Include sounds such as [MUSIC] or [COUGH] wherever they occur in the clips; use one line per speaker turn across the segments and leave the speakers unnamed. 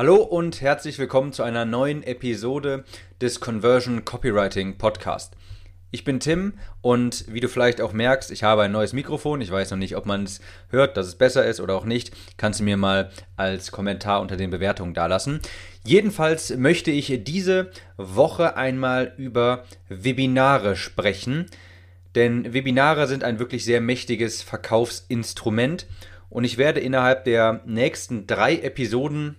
Hallo und herzlich willkommen zu einer neuen Episode des Conversion Copywriting Podcast. Ich bin Tim und wie du vielleicht auch merkst, ich habe ein neues Mikrofon. Ich weiß noch nicht, ob man es hört, dass es besser ist oder auch nicht. Kannst du mir mal als Kommentar unter den Bewertungen dalassen. Jedenfalls möchte ich diese Woche einmal über Webinare sprechen, denn Webinare sind ein wirklich sehr mächtiges Verkaufsinstrument und ich werde innerhalb der nächsten drei Episoden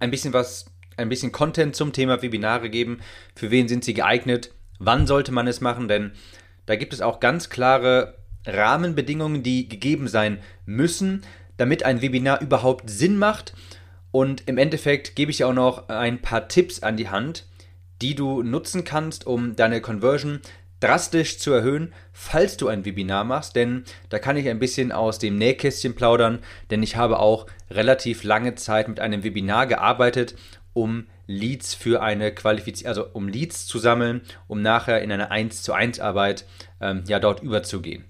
ein bisschen was, ein bisschen Content zum Thema Webinare geben. Für wen sind sie geeignet? Wann sollte man es machen? Denn da gibt es auch ganz klare Rahmenbedingungen, die gegeben sein müssen, damit ein Webinar überhaupt Sinn macht. Und im Endeffekt gebe ich auch noch ein paar Tipps an die Hand, die du nutzen kannst, um deine Conversion drastisch zu erhöhen, falls du ein Webinar machst, denn da kann ich ein bisschen aus dem Nähkästchen plaudern, denn ich habe auch relativ lange Zeit mit einem Webinar gearbeitet, um Leads für eine Qualifizierung, also um Leads zu sammeln, um nachher in eine 1 zu 1 Arbeit ähm, ja dort überzugehen.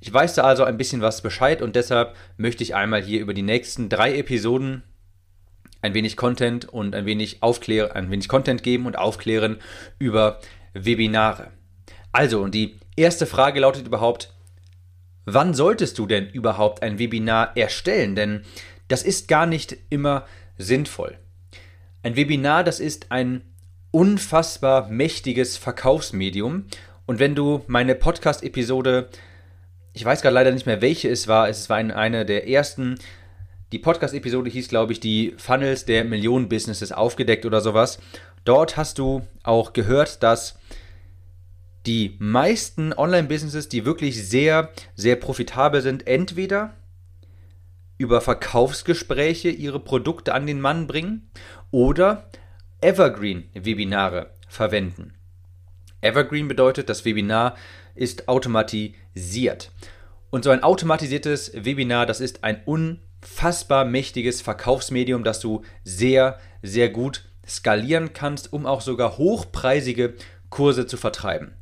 Ich weiß da also ein bisschen was Bescheid und deshalb möchte ich einmal hier über die nächsten drei Episoden ein wenig Content und ein wenig aufklären, ein wenig Content geben und aufklären über Webinare. Also, und die erste Frage lautet überhaupt, wann solltest du denn überhaupt ein Webinar erstellen? Denn das ist gar nicht immer sinnvoll. Ein Webinar, das ist ein unfassbar mächtiges Verkaufsmedium. Und wenn du meine Podcast-Episode, ich weiß gerade leider nicht mehr, welche es war, es war eine der ersten, die Podcast-Episode hieß, glaube ich, die Funnels der Millionen-Businesses aufgedeckt oder sowas. Dort hast du auch gehört, dass die meisten Online-Businesses, die wirklich sehr, sehr profitabel sind, entweder über Verkaufsgespräche ihre Produkte an den Mann bringen oder Evergreen-Webinare verwenden. Evergreen bedeutet, das Webinar ist automatisiert. Und so ein automatisiertes Webinar, das ist ein unfassbar mächtiges Verkaufsmedium, das du sehr, sehr gut skalieren kannst, um auch sogar hochpreisige Kurse zu vertreiben.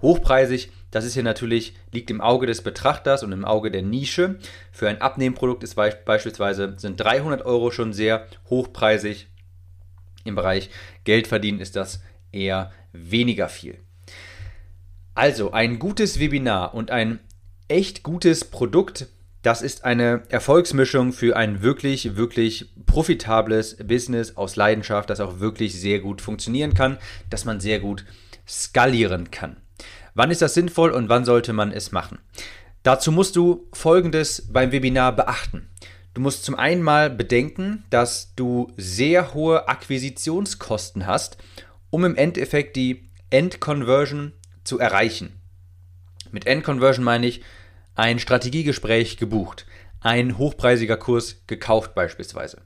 Hochpreisig, das ist hier natürlich, liegt im Auge des Betrachters und im Auge der Nische. Für ein Abnehmprodukt ist beispielsweise, sind 300 Euro schon sehr hochpreisig. Im Bereich Geld verdienen ist das eher weniger viel. Also ein gutes Webinar und ein echt gutes Produkt, das ist eine Erfolgsmischung für ein wirklich, wirklich profitables Business aus Leidenschaft, das auch wirklich sehr gut funktionieren kann, das man sehr gut skalieren kann. Wann ist das sinnvoll und wann sollte man es machen? Dazu musst du Folgendes beim Webinar beachten. Du musst zum einen mal bedenken, dass du sehr hohe Akquisitionskosten hast, um im Endeffekt die End-Conversion zu erreichen. Mit End-Conversion meine ich ein Strategiegespräch gebucht, ein hochpreisiger Kurs gekauft beispielsweise.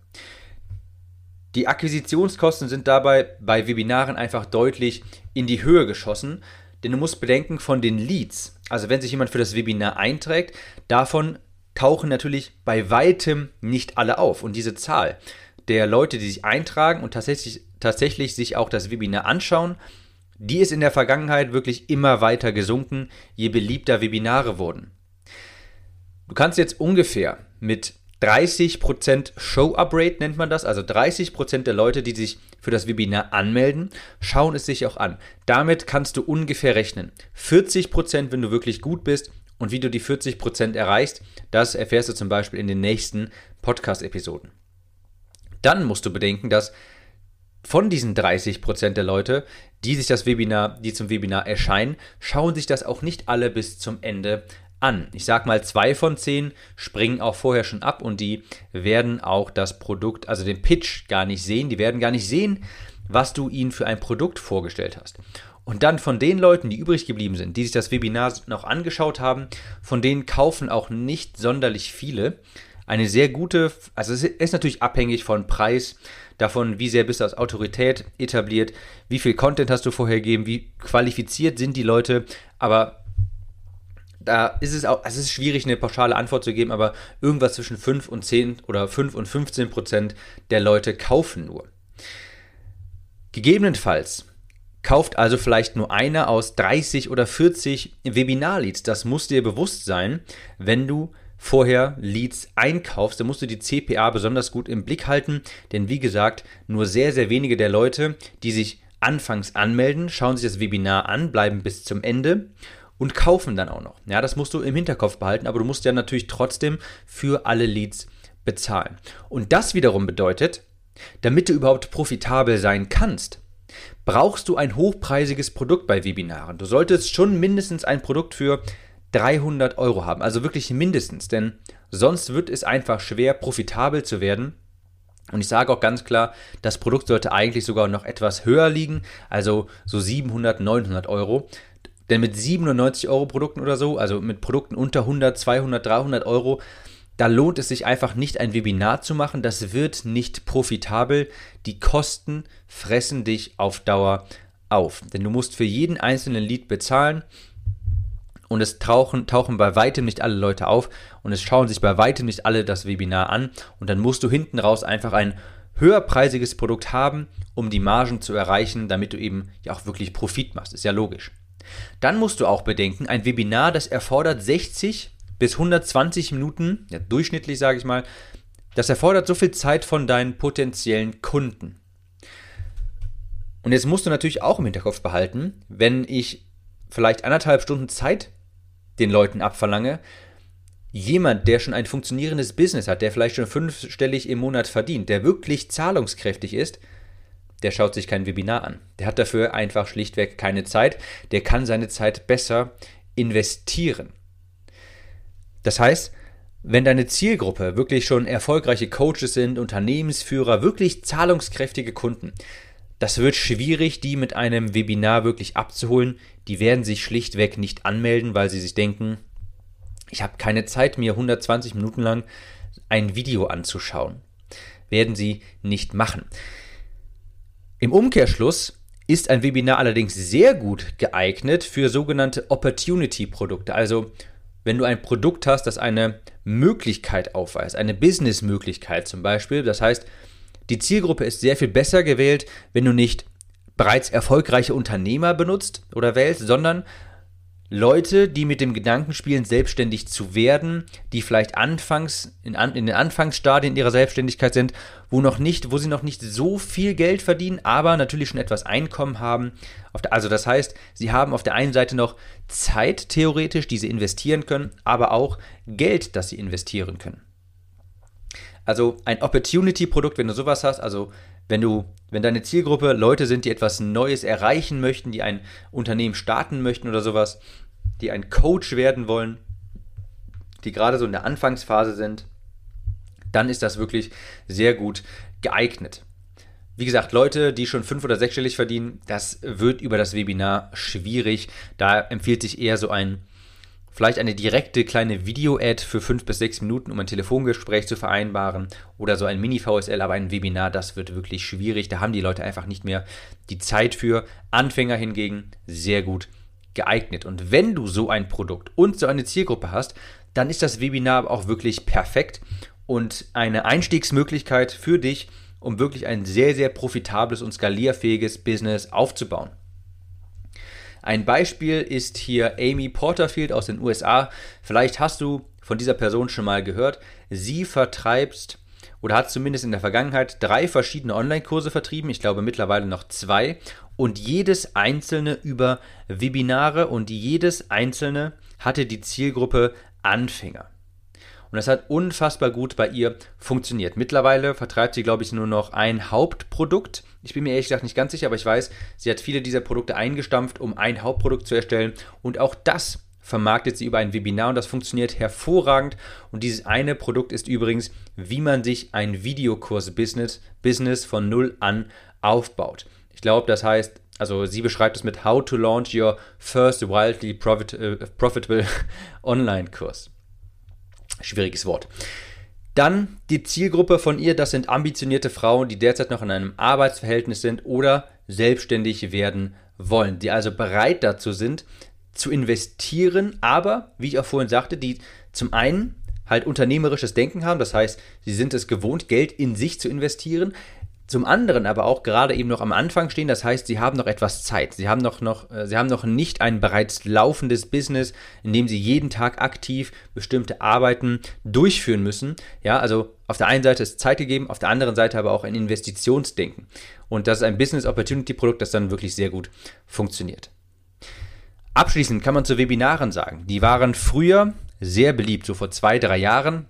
Die Akquisitionskosten sind dabei bei Webinaren einfach deutlich in die Höhe geschossen, denn du musst bedenken, von den Leads, also wenn sich jemand für das Webinar einträgt, davon tauchen natürlich bei weitem nicht alle auf. Und diese Zahl der Leute, die sich eintragen und tatsächlich, tatsächlich sich auch das Webinar anschauen, die ist in der Vergangenheit wirklich immer weiter gesunken, je beliebter Webinare wurden. Du kannst jetzt ungefähr mit 30% Show-Up-Rate nennt man das, also 30% der Leute, die sich für das Webinar anmelden, schauen es sich auch an. Damit kannst du ungefähr rechnen. 40%, wenn du wirklich gut bist und wie du die 40% erreichst, das erfährst du zum Beispiel in den nächsten Podcast-Episoden. Dann musst du bedenken, dass von diesen 30% der Leute, die sich das Webinar, die zum Webinar erscheinen, schauen sich das auch nicht alle bis zum Ende an. Ich sag mal, zwei von zehn springen auch vorher schon ab und die werden auch das Produkt, also den Pitch gar nicht sehen. Die werden gar nicht sehen, was du ihnen für ein Produkt vorgestellt hast. Und dann von den Leuten, die übrig geblieben sind, die sich das Webinar noch angeschaut haben, von denen kaufen auch nicht sonderlich viele. Eine sehr gute, also es ist natürlich abhängig von Preis, davon, wie sehr bist du als Autorität etabliert, wie viel Content hast du vorher gegeben, wie qualifiziert sind die Leute, aber da ist es auch, also es ist schwierig, eine pauschale Antwort zu geben, aber irgendwas zwischen 5 und 10 oder 5 und 15 Prozent der Leute kaufen nur. Gegebenenfalls kauft also vielleicht nur einer aus 30 oder 40 Webinar-Leads. Das muss dir bewusst sein, wenn du vorher Leads einkaufst, dann musst du die CPA besonders gut im Blick halten, denn wie gesagt, nur sehr, sehr wenige der Leute, die sich anfangs anmelden, schauen sich das Webinar an, bleiben bis zum Ende und kaufen dann auch noch. Ja, das musst du im Hinterkopf behalten, aber du musst ja natürlich trotzdem für alle Leads bezahlen. Und das wiederum bedeutet, damit du überhaupt profitabel sein kannst, brauchst du ein hochpreisiges Produkt bei Webinaren. Du solltest schon mindestens ein Produkt für 300 Euro haben, also wirklich mindestens, denn sonst wird es einfach schwer, profitabel zu werden. Und ich sage auch ganz klar, das Produkt sollte eigentlich sogar noch etwas höher liegen, also so 700, 900 Euro. Denn mit 97 Euro Produkten oder so, also mit Produkten unter 100, 200, 300 Euro, da lohnt es sich einfach nicht, ein Webinar zu machen. Das wird nicht profitabel. Die Kosten fressen dich auf Dauer auf. Denn du musst für jeden einzelnen Lead bezahlen und es tauchen, tauchen bei weitem nicht alle Leute auf und es schauen sich bei weitem nicht alle das Webinar an und dann musst du hinten raus einfach ein höherpreisiges Produkt haben, um die Margen zu erreichen, damit du eben ja auch wirklich Profit machst. Ist ja logisch. Dann musst du auch bedenken, ein Webinar, das erfordert 60 bis 120 Minuten, ja, durchschnittlich sage ich mal, das erfordert so viel Zeit von deinen potenziellen Kunden. Und jetzt musst du natürlich auch im Hinterkopf behalten, wenn ich vielleicht anderthalb Stunden Zeit den Leuten abverlange. Jemand, der schon ein funktionierendes Business hat, der vielleicht schon fünfstellig im Monat verdient, der wirklich zahlungskräftig ist, der schaut sich kein Webinar an. Der hat dafür einfach schlichtweg keine Zeit. Der kann seine Zeit besser investieren. Das heißt, wenn deine Zielgruppe wirklich schon erfolgreiche Coaches sind, Unternehmensführer, wirklich zahlungskräftige Kunden, das wird schwierig, die mit einem Webinar wirklich abzuholen. Die werden sich schlichtweg nicht anmelden, weil sie sich denken, ich habe keine Zeit, mir 120 Minuten lang ein Video anzuschauen. Werden sie nicht machen. Im Umkehrschluss ist ein Webinar allerdings sehr gut geeignet für sogenannte Opportunity-Produkte. Also wenn du ein Produkt hast, das eine Möglichkeit aufweist, eine Business-Möglichkeit zum Beispiel. Das heißt, die Zielgruppe ist sehr viel besser gewählt, wenn du nicht bereits erfolgreiche Unternehmer benutzt oder wählst, sondern Leute, die mit dem Gedanken spielen, selbstständig zu werden, die vielleicht anfangs in, an, in, den Anfangsstadien ihrer Selbstständigkeit sind, wo noch nicht, wo sie noch nicht so viel Geld verdienen, aber natürlich schon etwas Einkommen haben. Der, also das heißt, sie haben auf der einen Seite noch Zeit theoretisch, die sie investieren können, aber auch Geld, das sie investieren können. Also ein Opportunity-Produkt, wenn du sowas hast, also wenn du, wenn deine Zielgruppe Leute sind, die etwas Neues erreichen möchten, die ein Unternehmen starten möchten oder sowas, die ein Coach werden wollen, die gerade so in der Anfangsphase sind, dann ist das wirklich sehr gut geeignet. Wie gesagt, Leute, die schon fünf- oder sechsstellig verdienen, das wird über das Webinar schwierig. Da empfiehlt sich eher so ein Vielleicht eine direkte kleine Video-Ad für fünf bis sechs Minuten, um ein Telefongespräch zu vereinbaren oder so ein Mini-VSL, aber ein Webinar, das wird wirklich schwierig. Da haben die Leute einfach nicht mehr die Zeit für. Anfänger hingegen sehr gut geeignet. Und wenn du so ein Produkt und so eine Zielgruppe hast, dann ist das Webinar auch wirklich perfekt und eine Einstiegsmöglichkeit für dich, um wirklich ein sehr, sehr profitables und skalierfähiges Business aufzubauen. Ein Beispiel ist hier Amy Porterfield aus den USA. Vielleicht hast du von dieser Person schon mal gehört. Sie vertreibt oder hat zumindest in der Vergangenheit drei verschiedene Online-Kurse vertrieben. Ich glaube mittlerweile noch zwei. Und jedes einzelne über Webinare und jedes einzelne hatte die Zielgruppe Anfänger. Und das hat unfassbar gut bei ihr funktioniert. Mittlerweile vertreibt sie, glaube ich, nur noch ein Hauptprodukt. Ich bin mir ehrlich gesagt nicht ganz sicher, aber ich weiß, sie hat viele dieser Produkte eingestampft, um ein Hauptprodukt zu erstellen. Und auch das vermarktet sie über ein Webinar und das funktioniert hervorragend. Und dieses eine Produkt ist übrigens, wie man sich ein Videokurs-Business Business von null an aufbaut. Ich glaube, das heißt, also sie beschreibt es mit How to Launch Your First Wildly profit, äh, Profitable [LAUGHS] Online-Kurs. Schwieriges Wort. Dann die Zielgruppe von ihr, das sind ambitionierte Frauen, die derzeit noch in einem Arbeitsverhältnis sind oder selbstständig werden wollen, die also bereit dazu sind, zu investieren, aber, wie ich auch vorhin sagte, die zum einen halt unternehmerisches Denken haben, das heißt, sie sind es gewohnt, Geld in sich zu investieren, zum anderen aber auch gerade eben noch am Anfang stehen. Das heißt, sie haben noch etwas Zeit. Sie haben noch, noch, äh, sie haben noch nicht ein bereits laufendes Business, in dem sie jeden Tag aktiv bestimmte Arbeiten durchführen müssen. Ja, also auf der einen Seite ist Zeit gegeben, auf der anderen Seite aber auch ein Investitionsdenken. Und das ist ein Business Opportunity Produkt, das dann wirklich sehr gut funktioniert. Abschließend kann man zu Webinaren sagen, die waren früher sehr beliebt, so vor zwei, drei Jahren.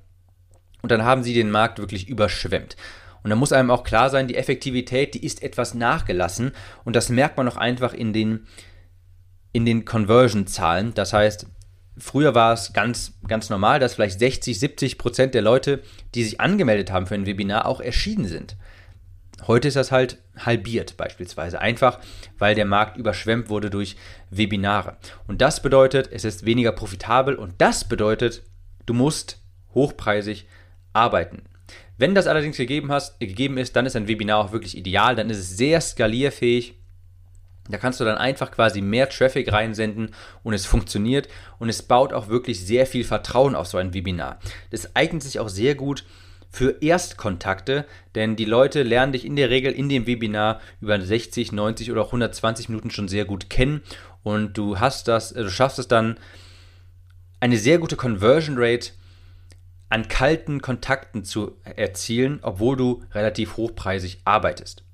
Und dann haben sie den Markt wirklich überschwemmt. Und da muss einem auch klar sein, die Effektivität, die ist etwas nachgelassen und das merkt man auch einfach in den, in den Conversion-Zahlen. Das heißt, früher war es ganz, ganz normal, dass vielleicht 60, 70 Prozent der Leute, die sich angemeldet haben für ein Webinar, auch erschienen sind. Heute ist das halt halbiert beispielsweise, einfach weil der Markt überschwemmt wurde durch Webinare. Und das bedeutet, es ist weniger profitabel und das bedeutet, du musst hochpreisig arbeiten. Wenn das allerdings gegeben, hast, gegeben ist, dann ist ein Webinar auch wirklich ideal, dann ist es sehr skalierfähig. Da kannst du dann einfach quasi mehr Traffic reinsenden und es funktioniert und es baut auch wirklich sehr viel Vertrauen auf so ein Webinar. Das eignet sich auch sehr gut für Erstkontakte, denn die Leute lernen dich in der Regel in dem Webinar über 60, 90 oder auch 120 Minuten schon sehr gut kennen und du hast das, du schaffst es dann eine sehr gute Conversion Rate an kalten Kontakten zu erzielen, obwohl du relativ hochpreisig arbeitest.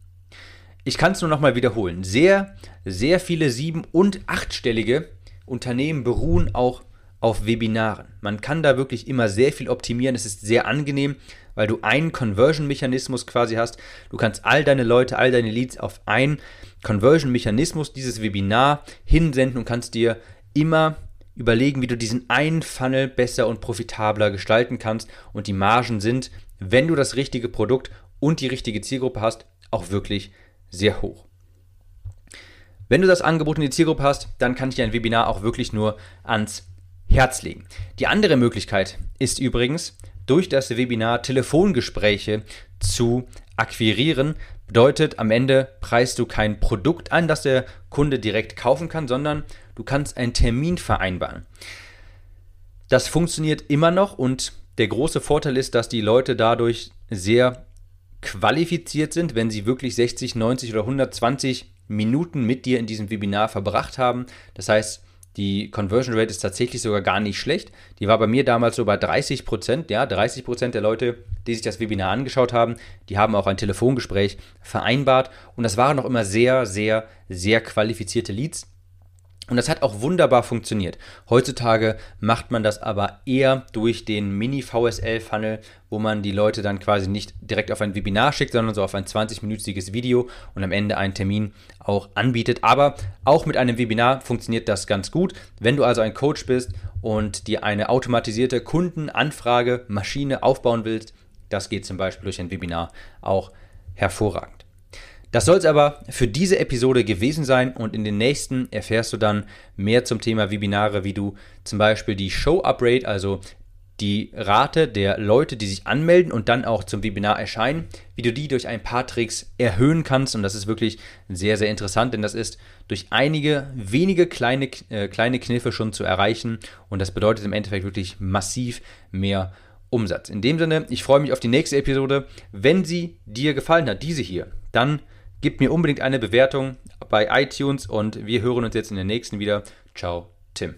Ich kann es nur nochmal wiederholen. Sehr, sehr viele sieben- und achtstellige Unternehmen beruhen auch auf Webinaren. Man kann da wirklich immer sehr viel optimieren. Es ist sehr angenehm, weil du einen Conversion-Mechanismus quasi hast. Du kannst all deine Leute, all deine Leads auf einen Conversion-Mechanismus, dieses Webinar hinsenden und kannst dir immer überlegen, wie du diesen einen Funnel besser und profitabler gestalten kannst. Und die Margen sind, wenn du das richtige Produkt und die richtige Zielgruppe hast, auch wirklich sehr hoch. Wenn du das Angebot in die Zielgruppe hast, dann kann ich dir ein Webinar auch wirklich nur ans Herz legen. Die andere Möglichkeit ist übrigens, durch das Webinar Telefongespräche zu akquirieren. Bedeutet, am Ende preist du kein Produkt an, das der Kunde direkt kaufen kann, sondern Du kannst einen Termin vereinbaren. Das funktioniert immer noch und der große Vorteil ist, dass die Leute dadurch sehr qualifiziert sind, wenn sie wirklich 60, 90 oder 120 Minuten mit dir in diesem Webinar verbracht haben. Das heißt, die Conversion Rate ist tatsächlich sogar gar nicht schlecht. Die war bei mir damals so bei 30 Prozent. Ja, 30 Prozent der Leute, die sich das Webinar angeschaut haben, die haben auch ein Telefongespräch vereinbart. Und das waren noch immer sehr, sehr, sehr qualifizierte Leads. Und das hat auch wunderbar funktioniert. Heutzutage macht man das aber eher durch den Mini-VSL-Funnel, wo man die Leute dann quasi nicht direkt auf ein Webinar schickt, sondern so auf ein 20-minütiges Video und am Ende einen Termin auch anbietet. Aber auch mit einem Webinar funktioniert das ganz gut. Wenn du also ein Coach bist und dir eine automatisierte Kundenanfrage-Maschine aufbauen willst, das geht zum Beispiel durch ein Webinar auch hervorragend. Das soll es aber für diese Episode gewesen sein und in den nächsten erfährst du dann mehr zum Thema Webinare, wie du zum Beispiel die Show-Up-Rate, also die Rate der Leute, die sich anmelden und dann auch zum Webinar erscheinen, wie du die durch ein paar Tricks erhöhen kannst. Und das ist wirklich sehr, sehr interessant, denn das ist durch einige wenige kleine, äh, kleine Kniffe schon zu erreichen. Und das bedeutet im Endeffekt wirklich massiv mehr Umsatz. In dem Sinne, ich freue mich auf die nächste Episode. Wenn sie dir gefallen hat, diese hier, dann Gib mir unbedingt eine Bewertung bei iTunes und wir hören uns jetzt in der nächsten wieder. Ciao, Tim.